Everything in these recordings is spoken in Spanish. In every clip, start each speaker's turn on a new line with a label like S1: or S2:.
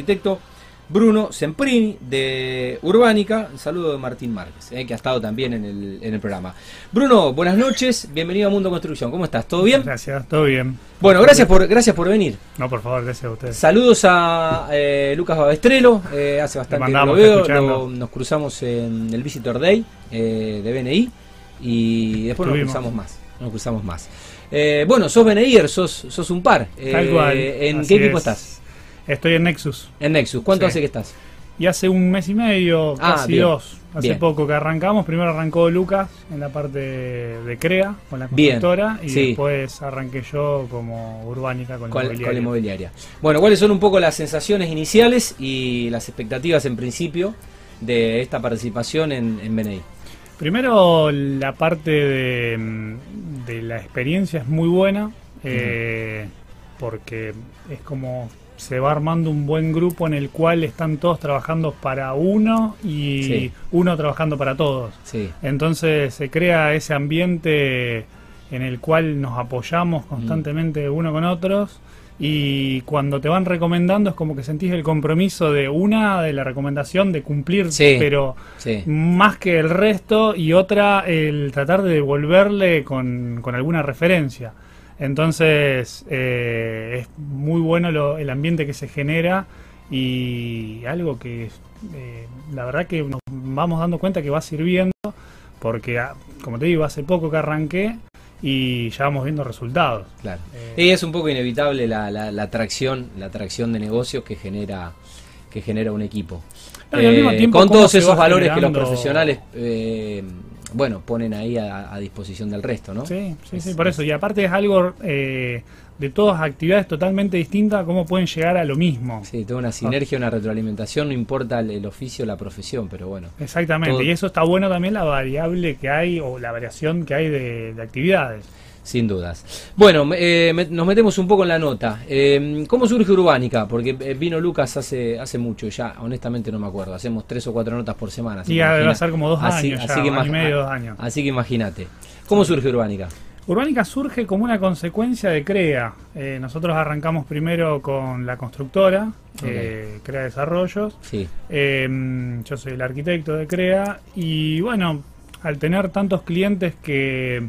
S1: arquitecto Bruno Semprini de Urbánica, un saludo de Martín Márquez, eh, que ha estado también en el, en el programa. Bruno, buenas noches, bienvenido a Mundo Construcción, ¿cómo estás? ¿Todo bien?
S2: Gracias, todo bien.
S1: Bueno, gracias por, gracias por venir.
S2: No, por favor, gracias a ustedes.
S1: Saludos a eh, Lucas Babestrelo, eh, hace bastante que lo veo, lo- nos cruzamos en el Visitor Day eh, de BNI y después nos cruzamos más. Nos cruzamos más. Eh, bueno, sos BNIer, sos, sos un par.
S2: Tal cual.
S1: ¿En
S2: así
S1: qué equipo
S2: es.
S1: estás?
S2: Estoy en Nexus.
S1: En Nexus. ¿Cuánto
S2: Sí.
S1: hace que estás?
S2: Y hace un mes y medio,
S1: Ah,
S2: casi
S1: bien,
S2: dos, hace
S1: bien.
S2: poco que arrancamos. Primero arrancó Lucas en la parte de CREA con la
S1: Bien,
S2: constructora y
S1: sí.
S2: después arranqué yo como urbánica con,
S1: con,
S2: la
S1: con la
S2: inmobiliaria.
S1: Bueno, ¿cuáles son un poco las sensaciones iniciales y las expectativas en principio de esta participación en, en BNI?
S2: Primero, la parte de, mm, de la experiencia es muy buena, eh, porque es como se va armando un buen grupo en el cual están todos trabajando para uno y
S1: Sí.
S2: uno trabajando para todos.
S1: Sí.
S2: Entonces se crea ese ambiente en el cual nos apoyamos constantemente uno con otros y cuando te van recomendando es como que sentís el compromiso de una de la recomendación de cumplir,
S1: Sí.
S2: pero
S1: Sí.
S2: más que el resto y otra el tratar de devolverle con, con alguna referencia. Entonces eh, es muy bueno lo- el ambiente que se genera y algo que eh, la verdad que nos vamos dando cuenta que va sirviendo porque ah, como te digo hace poco que arranqué y ya vamos viendo resultados.
S1: Claro.
S2: Eh,
S1: Y es un poco inevitable la, la, la atracción, la atracción de negocios que genera que genera un equipo.
S2: No,
S1: Eh,
S2: tiempo,
S1: con todos esos
S2: va
S1: valores que los profesionales eh, bueno ponen ahí a, a disposición del resto, ¿no?
S2: Sí, sí,
S1: Es-
S2: sí, por eso. Y aparte es algo eh, de todas actividades totalmente distintas, cómo pueden llegar a lo mismo.
S1: Sí, toda una sinergia, una retroalimentación, no importa el, el oficio, la profesión, pero bueno.
S2: Exactamente,
S1: Todo-
S2: y eso está bueno también la variable que hay o la variación que hay de, de actividades.
S1: Sin dudas. Bueno, eh, me- nos metemos un poco en la nota. Eh, ¿Cómo surge Urbánica? Porque eh, vino Lucas hace hace mucho, ya honestamente no me acuerdo. Hacemos tres o cuatro notas por semana.
S2: Y debe
S1: imagina-
S2: ser como dos
S1: así-
S2: años,
S1: así
S2: ya,
S1: que
S2: año y medio, dos años.
S1: Así que imagínate. ¿Cómo surge Urbánica?
S2: Urbánica surge como una consecuencia de CREA. Eh, nosotros arrancamos primero con la constructora, eh, CREA Desarrollos.
S1: Sí,
S2: Eh, yo soy el arquitecto de CREA y bueno, al tener tantos clientes que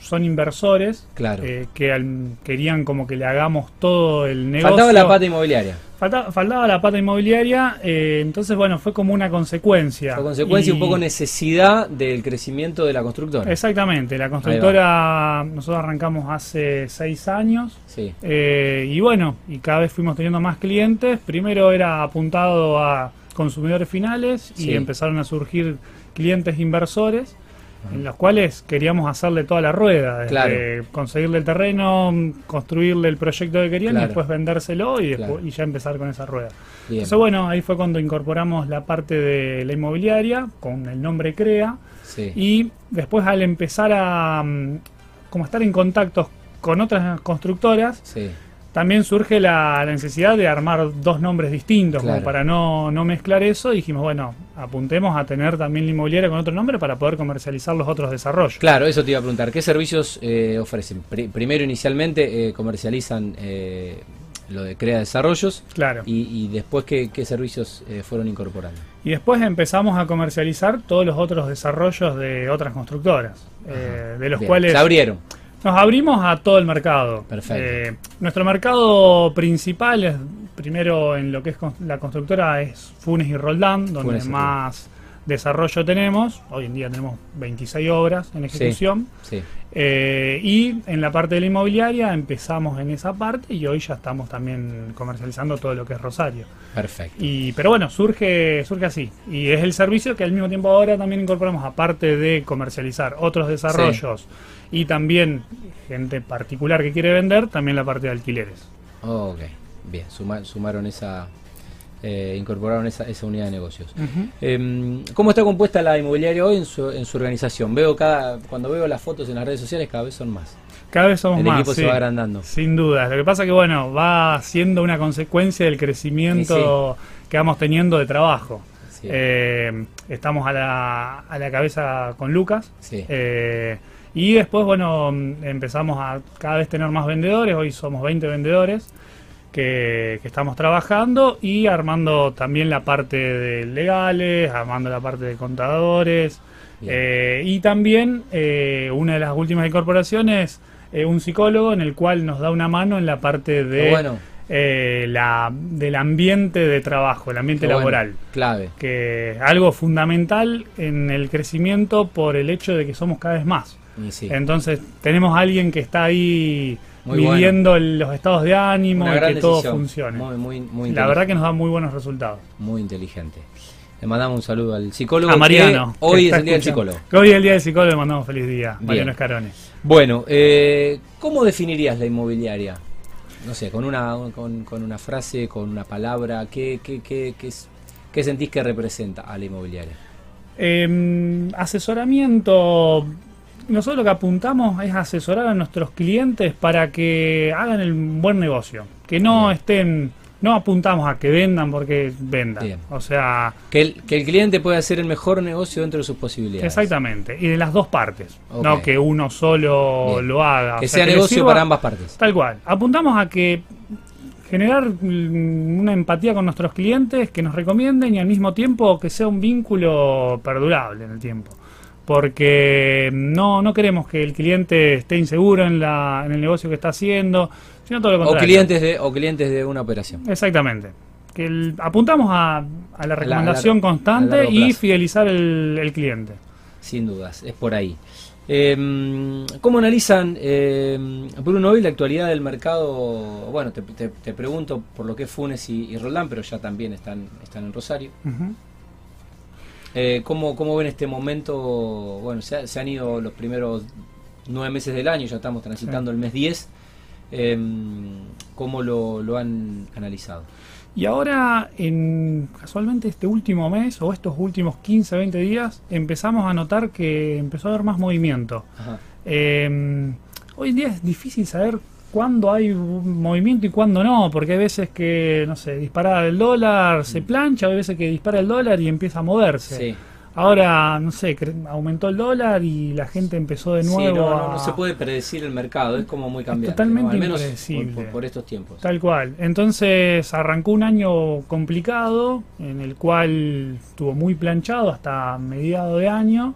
S2: son inversores,
S1: claro.
S2: eh, que al- querían como que le hagamos todo el negocio.
S1: Faltaba la pata inmobiliaria.
S2: Falta- faltaba la pata inmobiliaria, eh, entonces bueno, fue como una consecuencia.
S1: Fue consecuencia
S2: Y-
S1: un poco necesidad del crecimiento de la constructora.
S2: Exactamente, la constructora, nosotros arrancamos hace seis años
S1: Sí,
S2: eh, y bueno, y cada vez fuimos teniendo más clientes. Primero era apuntado a consumidores finales y
S1: Sí.
S2: empezaron a surgir clientes inversores en los cuales queríamos hacerle toda la rueda, desde
S1: Claro.
S2: conseguirle el terreno, construirle el proyecto que querían
S1: Claro.
S2: y después vendérselo y, después-
S1: Claro.
S2: y ya empezar con esa rueda.
S1: bien.
S2: Entonces bueno, ahí fue cuando incorporamos la parte de la inmobiliaria con el nombre CREA
S1: Sí,
S2: y después al empezar a mm, como estar en contacto con otras constructoras,
S1: sí,
S2: también surge la, la necesidad de armar dos nombres distintos,
S1: Claro.
S2: como para no, no mezclar eso. Dijimos, bueno, apuntemos a tener también la inmobiliaria con otro nombre para poder comercializar los otros desarrollos.
S1: Claro, eso te iba a preguntar. ¿Qué servicios eh, ofrecen? Pri- primero, inicialmente, eh, comercializan eh, lo de Crea Desarrollos
S2: Claro.
S1: y, y después, ¿qué, qué servicios eh, fueron incorporando?
S2: Y después empezamos a comercializar todos los otros desarrollos de otras constructoras, eh, de los
S1: Bien,
S2: cuales
S1: Se abrieron.
S2: Nos abrimos a todo el mercado.
S1: Perfecto.
S2: Eh, nuestro mercado principal es, primero en lo que es con- la constructora, es Funes y Roldán, donde
S1: Funes
S2: más desarrollo tenemos. Hoy en día tenemos 26 obras en ejecución.
S1: Sí,
S2: Eh, y en la parte de la inmobiliaria empezamos en esa parte y hoy ya estamos también comercializando todo lo que es Rosario.
S1: perfecto.
S2: Y, pero bueno, surge, surge así. Y es el servicio que al mismo tiempo ahora también incorporamos, aparte de comercializar otros desarrollos y también gente particular que quiere vender, también la parte de alquileres.
S1: ok, bien. suma- sumaron esa. Eh, incorporaron esa, esa unidad de negocios. Em, ¿Cómo está compuesta la inmobiliaria hoy en su, en su organización? Veo cada cuando veo las fotos en las redes sociales cada vez son más.
S2: Cada vez somos
S1: El
S2: más.
S1: equipo se va agrandando.
S2: Sin duda. Lo que pasa que, bueno, va siendo una consecuencia del crecimiento que vamos teniendo de trabajo.
S1: Sí.
S2: Eh, estamos a la, a la cabeza con Lucas.
S1: Sí.
S2: Eh, y después, bueno, empezamos a cada vez tener más vendedores. Hoy somos 20 vendedores. Que, que estamos trabajando y armando también la parte de legales, armando la parte de contadores. Eh, y también eh, una de las últimas incorporaciones, eh, un psicólogo en el cual nos da una mano en la parte de
S1: bueno,
S2: eh, la, del ambiente de trabajo, el ambiente
S1: qué bueno.
S2: laboral.
S1: Clave.
S2: Que algo fundamental en el crecimiento por el hecho de que somos cada vez más.
S1: Sí,
S2: Entonces tenemos a alguien que está ahí
S1: Muy
S2: midiendo los estados de ánimo y que todo
S1: decisión.
S2: funcione.
S1: Muy, muy, muy
S2: la verdad que nos da muy buenos resultados.
S1: Muy inteligente. Le mandamos un saludo al psicólogo.
S2: A Mariano.
S1: que Hoy es el día del psicólogo.
S2: Que hoy es el día del psicólogo, le mandamos feliz día.
S1: Bien.
S2: Mariano Escarone.
S1: Bueno, eh, ¿cómo definirías la inmobiliaria? No sé, con una, con, con una frase, con una palabra, ¿qué, qué, qué, qué, sentís que representa a la inmobiliaria?
S2: Eh, asesoramiento. Nosotros lo que apuntamos es asesorar a nuestros clientes para que hagan el buen negocio. Que no
S1: Bien.
S2: estén. No apuntamos a que vendan porque vendan.
S1: Bien.
S2: O sea,
S1: Que el, que el cliente pueda hacer el mejor negocio dentro de sus posibilidades.
S2: exactamente. Y de las dos partes. No que uno solo
S1: Bien.
S2: lo haga.
S1: Que
S2: O sea,
S1: negocio
S2: sirva-
S1: para ambas partes.
S2: Tal cual. Apuntamos a que generar una empatía con nuestros clientes, que nos recomienden y al mismo tiempo que sea un vínculo perdurable en el tiempo. Porque no, no queremos que el cliente esté inseguro en, la, en el negocio que está haciendo, sino todo lo
S1: O
S2: contrario.
S1: clientes, de, o clientes de una operación.
S2: Exactamente. Que el- apuntamos a, a la recomendación constante y fidelizar el, el cliente.
S1: Sin dudas, es por ahí. Eh, ¿Cómo analizan, eh, Bruno, hoy la actualidad del mercado? Bueno, te, te- te pregunto por lo que es Funes y, y Roldán, pero ya también están, están en Rosario.
S2: Ujú.
S1: Eh, ¿cómo, ¿Cómo ven este momento? Bueno, se, ha- se han ido los primeros nueve meses del año, ya estamos transitando el mes 10. Eh, ¿Cómo lo, lo han analizado?
S2: Y ahora, en casualmente este último mes o estos últimos 15, 20 días, empezamos a notar que empezó a haber más movimiento.
S1: Ajá.
S2: Eh, hoy en día es difícil saber cuándo hay movimiento y cuándo no, porque hay veces que, no sé, dispara el dólar, se plancha, hay veces que dispara el dólar y empieza a moverse.
S1: Mm. Sí.
S2: Ahora, no sé, aumentó el dólar y la gente empezó de
S1: Sí,
S2: nuevo
S1: no, no, se puede predecir el mercado, es como muy cambiante.
S2: totalmente
S1: ¿no? Al menos
S2: impredecible.
S1: por, por- por estos tiempos.
S2: Tal cual. Entonces arrancó un año complicado, en el cual estuvo muy planchado hasta mediado de año.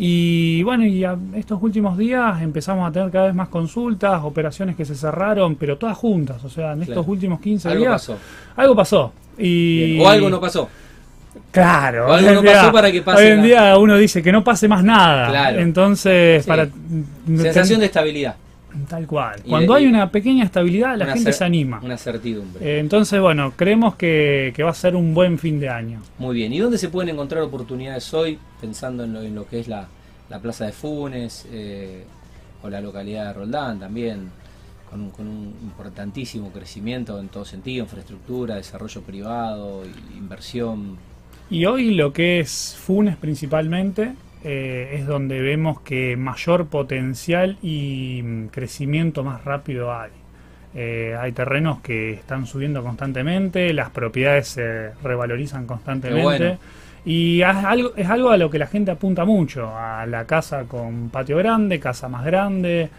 S2: Y bueno, y a estos últimos días empezamos a tener cada vez más consultas, operaciones que se cerraron, pero todas juntas. O sea, en estos
S1: Claro.
S2: últimos 15
S1: Algo
S2: días
S1: pasó.
S2: algo pasó. Y...
S1: Bien. O algo no pasó.
S2: Claro.
S1: O algo no
S2: día-
S1: pasó para que pase
S2: Hoy en día uno dice que no pase más nada.
S1: Claro.
S2: Entonces,
S1: Sí.
S2: para...
S1: Sensación de estabilidad.
S2: Tal cual. Cuando hay una pequeña estabilidad, la gente se anima.
S1: Una certidumbre.
S2: Eh, entonces, bueno, creemos que, que va a ser un buen fin de año.
S1: Muy bien. ¿Y dónde se pueden encontrar oportunidades hoy, pensando en lo, en lo que es la, la Plaza de Funes eh, o la localidad de Roldán también, con un, con un importantísimo crecimiento en todo sentido, infraestructura, desarrollo privado, inversión?
S2: Y hoy lo que es Funes principalmente eh, es donde vemos que mayor potencial y mm, crecimiento más rápido hay. Eh, hay terrenos que están subiendo constantemente, las propiedades se revalorizan constantemente.
S1: Bueno.
S2: Y es algo, es algo a lo que la gente apunta mucho, a la casa con patio grande, casa más grande.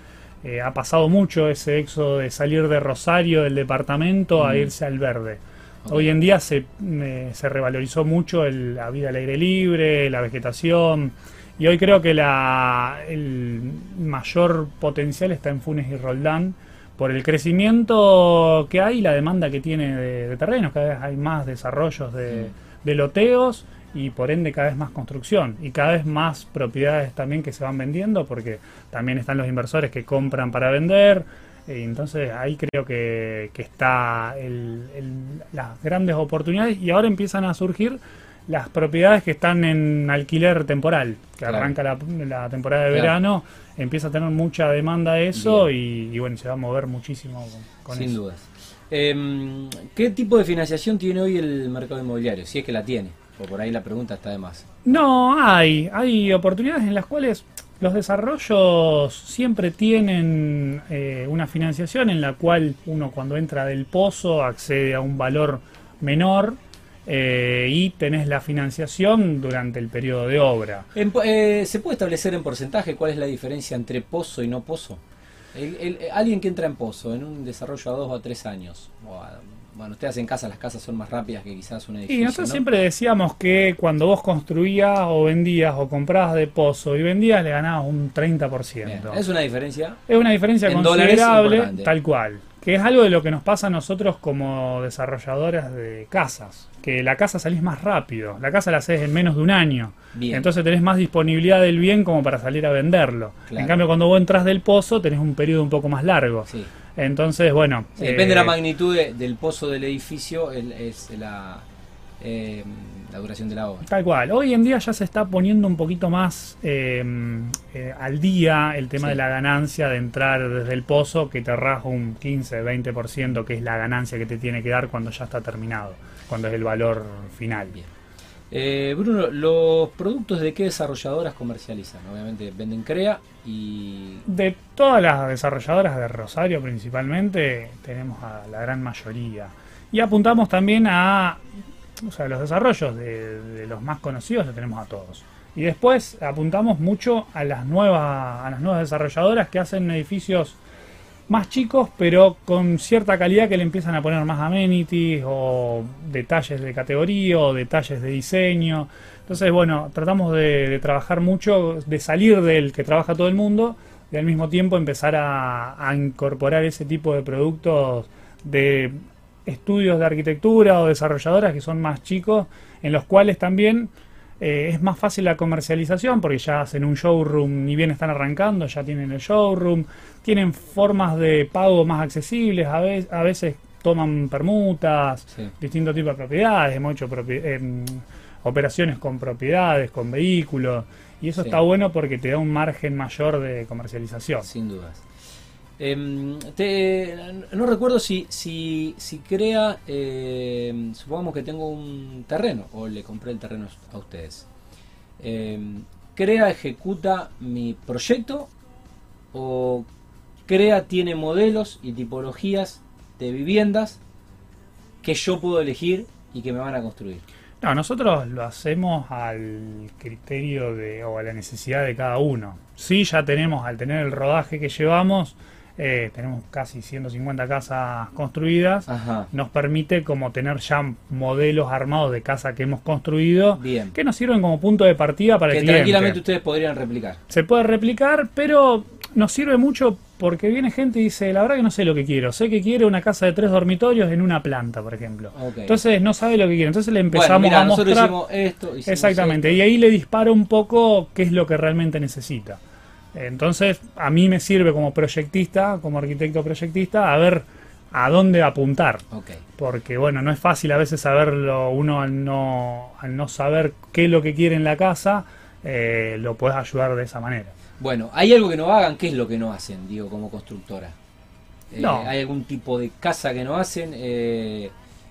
S2: Eh, ha pasado mucho ese éxodo de salir de Rosario, del departamento, a irse al verde. Hoy en día se, eh, se revalorizó mucho el- la vida al aire libre, la vegetación. Y hoy creo que la, el mayor potencial está en Funes y Roldán por el crecimiento que hay y la demanda que tiene de, de terrenos. Cada vez hay más desarrollos de, de loteos y por ende cada vez más construcción y cada vez más propiedades también que se van vendiendo porque también están los inversores que compran para vender. Y entonces ahí creo que, que está el- el- las grandes oportunidades y ahora empiezan a surgir las propiedades que están en alquiler temporal, que
S1: Claro.
S2: arranca la, la temporada de
S1: Claro.
S2: verano, empieza a tener mucha demanda eso y, y bueno, se va a mover muchísimo con, con
S1: Sin
S2: eso.
S1: dudas. Em, ¿Qué tipo de financiación tiene hoy el mercado inmobiliario? Si es que la tiene. O por ahí la pregunta está de más.
S2: No, hay, hay oportunidades en las cuales los desarrollos siempre tienen eh, una financiación en la cual uno cuando entra del pozo accede a un valor menor eh, y tenés la financiación durante el periodo de obra.
S1: En eh, ¿Se puede establecer en porcentaje cuál es la diferencia entre pozo y no pozo? alguien que entra en pozo, en un desarrollo a dos o a tres años, bueno, ustedes en casa, las casas son más rápidas que quizás un edificio.
S2: Y nosotros siempre decíamos que cuando vos construías o vendías o comprabas de pozo y vendías, le ganabas un 30%.
S1: ¿Es una diferencia?
S2: Es una diferencia considerable, tal cual. Que es algo de lo que nos pasa a nosotros como desarrolladores de casas. Que la casa salís más rápido. La casa la haces en menos de un año. Entonces tenés más disponibilidad del bien como para salir a venderlo. En cambio, cuando vos entras del pozo, tenés un periodo un poco más largo. Sí. Entonces, bueno.
S1: depende de la eh, magnitud del pozo del edificio, es la, eh, la duración de la obra.
S2: Tal cual. Hoy en día ya se está poniendo un poquito más eh, al día el tema de la ganancia de entrar desde el pozo, que te raja un 15, 20%, que es la ganancia que te tiene que dar cuando ya está terminado, cuando es el valor final.
S1: Bien. Eh, Bruno, ¿los productos de qué desarrolladoras comercializan? Obviamente venden CREA y...
S2: De todas las desarrolladoras de Rosario principalmente, tenemos a la gran mayoría. Y apuntamos también a o sea, los desarrollos de, los más conocidos, los tenemos a todos. Y después apuntamos mucho a las nuevas, a las nuevas desarrolladoras que hacen edificios más chicos, pero con cierta calidad que le empiezan a poner más amenities o detalles de categoría o detalles de diseño. Entonces, bueno, tratamos de, trabajar mucho, de salir del que trabaja todo el mundo y al mismo tiempo empezar a, incorporar ese tipo de productos de estudios de arquitectura o desarrolladoras que son más chicos, en los cuales también eh, es más fácil la comercialización porque ya hacen un showroom, ni bien están arrancando, ya tienen el showroom, tienen formas de pago más accesibles, a, veces, a veces toman permutas, distintos tipos de propiedades, hemos hecho em, operaciones con propiedades, con vehículos, y eso está bueno porque te da un margen mayor de comercialización.
S1: Sin dudas. Em, no recuerdo si, si, si crea, em, supongamos que tengo un terreno o le compré el terreno a ustedes. Em, crea, ejecuta mi proyecto o crea, tiene modelos y tipologías de viviendas que yo puedo elegir y que me van a construir.
S2: No, nosotros lo hacemos al criterio de, o a la necesidad de cada uno. Sí, ya tenemos, al tener el rodaje que llevamos, eh, tenemos casi 150 casas construidas, nos permite como tener ya modelos armados de casa que hemos construido, que nos sirven como punto de partida para que el cliente.
S1: tranquilamente ustedes podrían replicar.
S2: Se puede replicar, pero nos sirve mucho porque viene gente y dice, la verdad que no sé lo que quiero, sé que quiere una casa de tres dormitorios en una planta, por ejemplo. Entonces no sabe lo que quiere, entonces le empezamos a mostrar...
S1: esto,
S2: Exactamente, y ahí le dispara un poco qué es lo que realmente necesita. Entonces, a mí me sirve como proyectista, como arquitecto proyectista, a ver a dónde apuntar. Porque, bueno, no es fácil a veces saberlo, uno al no, al no saber qué es lo que quiere en la casa, eh, lo puedes ayudar de esa manera.
S1: Bueno, ¿hay algo que no hagan? ¿Qué es lo que no hacen, digo, como constructora? Eh, ¿Hay algún tipo de casa que no hacen? Eh,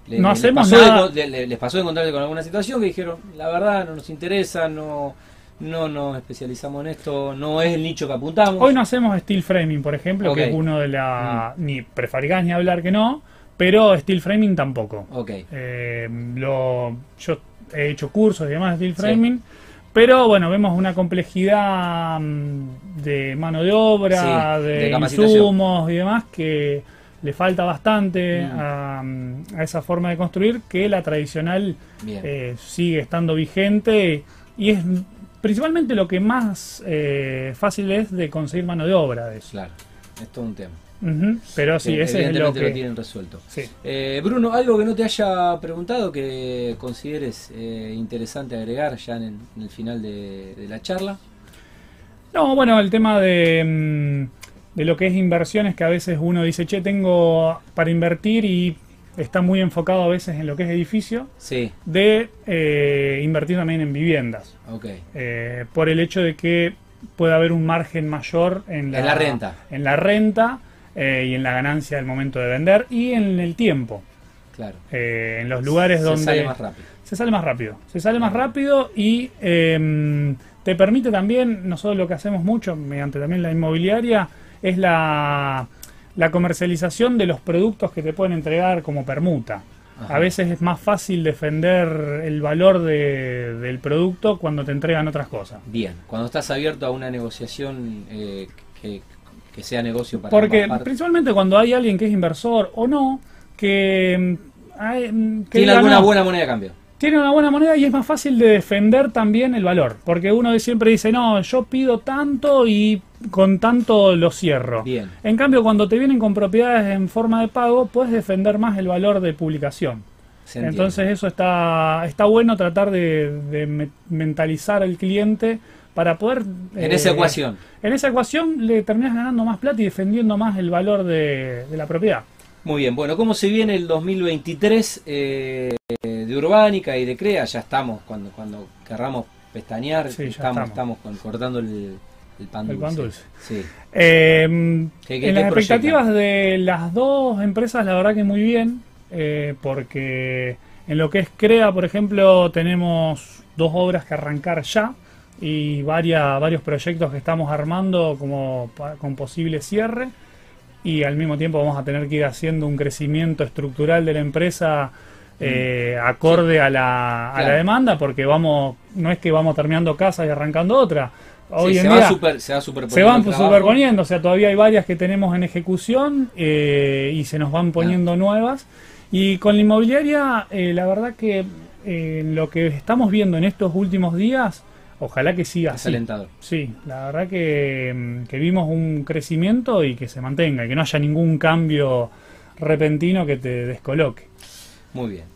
S2: no hacemos nada.
S1: les pasó de encontrarse con alguna situación que dijeron, la verdad, no nos interesa, no no nos especializamos en esto, no es el nicho que apuntamos.
S2: Hoy no hacemos steel framing, por ejemplo, que es uno de la... Mm. Ni prefabricadas ni hablar que no, pero steel framing tampoco.
S1: Okay.
S2: Eh, lo, yo he hecho cursos y demás de steel framing, pero bueno, vemos una complejidad mm, de mano de obra, de, insumos y demás que le falta bastante mm. a, esa forma de construir que la tradicional eh, sigue estando vigente y es principalmente lo que más eh, fácil es de conseguir mano de obra de eso.
S1: Claro, es todo un tema.
S2: Pero sí, ese es lo que
S1: lo tienen resuelto. Eh, Bruno, algo que no te haya preguntado que consideres eh, interesante agregar ya en el, final de, de, la charla.
S2: No, bueno, el tema de, mm, de lo que es inversiones que a veces uno dice, che, tengo para invertir y está muy enfocado a veces en lo que es edificio,
S1: sí.
S2: de eh, invertir también en viviendas.
S1: Okay.
S2: Eh, por el hecho de que puede haber un margen mayor en la,
S1: renta,
S2: en la renta eh, y en la ganancia del momento de vender y en el tiempo.
S1: Claro.
S2: en los lugares donde... Se
S1: sale más rápido.
S2: Se sale más rápido. Se sale más rápido y em, te permite también, nosotros lo que hacemos mucho, mediante también la inmobiliaria, es la la comercialización de los productos que te pueden entregar como permuta. A veces es más fácil defender el valor del producto cuando te entregan otras cosas.
S1: Bien, cuando estás abierto a una negociación eh, que, que sea negocio para
S2: Porque principalmente cuando hay alguien que es inversor o no, que, mm, hay, mm, que
S1: tiene alguna
S2: "No,
S1: buena moneda de cambio.
S2: tiene una buena moneda y es más fácil de defender también el valor. Porque uno siempre dice, no, yo pido tanto y con tanto lo cierro.
S1: Bien.
S2: En cambio, cuando te vienen con propiedades en forma de pago, puedes defender más el valor de publicación. Entonces eso está, está bueno tratar de, de me- mentalizar al cliente para poder...
S1: en
S2: eh,
S1: esa ecuación.
S2: En esa ecuación le terminas ganando más plata y defendiendo más el valor de, de la propiedad.
S1: Muy bien, bueno, ¿cómo se viene el 2023 eh, de Urbánica y de Crea? Ya estamos, cuando, cuando querramos pestañear,
S2: Sí,
S1: estamos,
S2: estamos.
S1: estamos con- cortando el, el pan
S2: El
S1: dulce.
S2: pan dulce.
S1: Sí.
S2: Eh,
S1: ¿Qué- qué-
S2: en
S1: qué
S2: las expectativas de las dos empresas, la verdad que muy bien, eh, porque en lo que es CREA, por ejemplo, tenemos dos obras que arrancar ya y varias, varios proyectos que estamos armando como con posible cierre y al mismo tiempo vamos a tener que ir haciendo un crecimiento estructural de la empresa eh, acorde a, la, a la demanda porque vamos no es que vamos terminando casas y arrancando otra hoy
S1: Sí,
S2: en
S1: se,
S2: día
S1: va super, se va
S2: se van superponiendo, o sea, todavía hay varias que tenemos en ejecución eh, y se nos van poniendo nuevas. Y con la inmobiliaria, eh, la verdad que eh, lo que estamos viendo en estos últimos días, ojalá que siga
S1: Es
S2: así.
S1: alentador.
S2: Sí, la verdad que, mm, que vimos un crecimiento y que se mantenga, y que no haya ningún cambio repentino que te descoloque.
S1: Muy bien.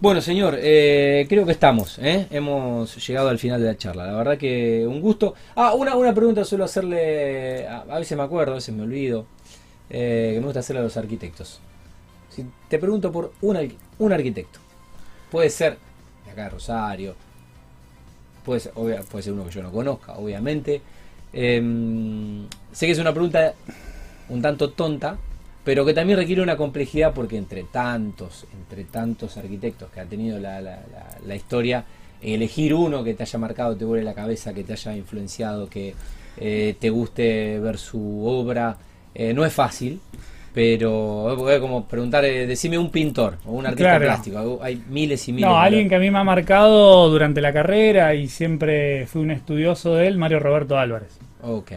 S1: Bueno, señor, eh, creo que estamos. ¿eh? Hemos llegado al final de la charla. La verdad que un gusto. Ah, una, una pregunta suelo hacerle. A, veces me acuerdo, a veces me olvido. eh, que me gusta hacerle a los arquitectos. Si te pregunto por un, arqui- un arquitecto, puede ser acá de Rosario, puede ser, puede ser uno que yo no conozca, obviamente. Em, sé que es una pregunta un tanto tonta, pero que también requiere una complejidad porque entre tantos, entre tantos arquitectos que ha tenido la, la- la- la historia, elegir uno que te haya marcado, te vuele la cabeza, que te haya influenciado, que eh, te guste ver su obra, eh, no es fácil. Pero es como preguntar, eh, decime un pintor o un artista
S2: Claro.
S1: plástico. Hay miles y miles.
S2: No, alguien que a mí me ha marcado durante la carrera y siempre fui un estudioso de él, Mario Roberto Álvarez.
S1: Ok.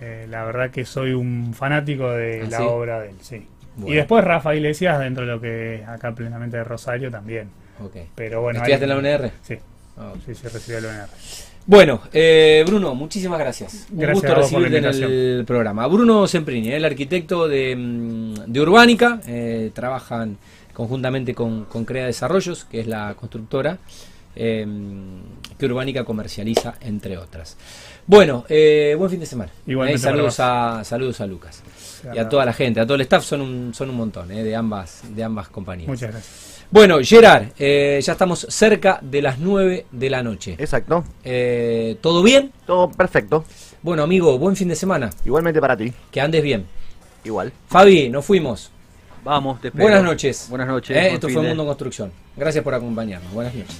S2: Eh, la verdad que soy un fanático de
S1: ¿Ah,
S2: la
S1: sí?
S2: obra de él, sí.
S1: Bueno.
S2: Y después Rafa Iglesias dentro de lo que es acá plenamente de Rosario también.
S1: Ok.
S2: Pero bueno.
S1: ¿Estudiaste en la UNR?
S2: Sí,
S1: Ah,
S2: sí, sí, recibí el UNR.
S1: Bueno, eh, Bruno, muchísimas gracias. Un
S2: Gracias
S1: gusto
S2: la
S1: recibirte en el programa. Bruno Semprini, el arquitecto de, mm, de Urbánica, eh, trabajan conjuntamente con, con Crea Desarrollos, que es la constructora eh, que Urbánica comercializa, entre otras. Bueno, eh, buen fin de semana.
S2: Igualmente
S1: Eh, saludos, a, saludos a Lucas. Y a toda la gente, a todo el staff, son un, son un montón, eh, de, ambas, de ambas compañías.
S2: Muchas gracias.
S1: Bueno, Gerard, eh, ya estamos cerca de las 9 de la noche.
S3: Exacto.
S1: Eh, ¿Todo bien?
S3: Todo perfecto.
S1: Bueno, amigo, buen fin de semana.
S3: Igualmente para ti.
S1: Que andes bien.
S3: Igual.
S1: Fabi, nos fuimos.
S4: Vamos, te espero.
S1: Buenas noches.
S4: Buenas noches.
S1: Eh, esto fue
S4: de-
S1: Mundo Construcción. Gracias por acompañarnos. Buenas noches.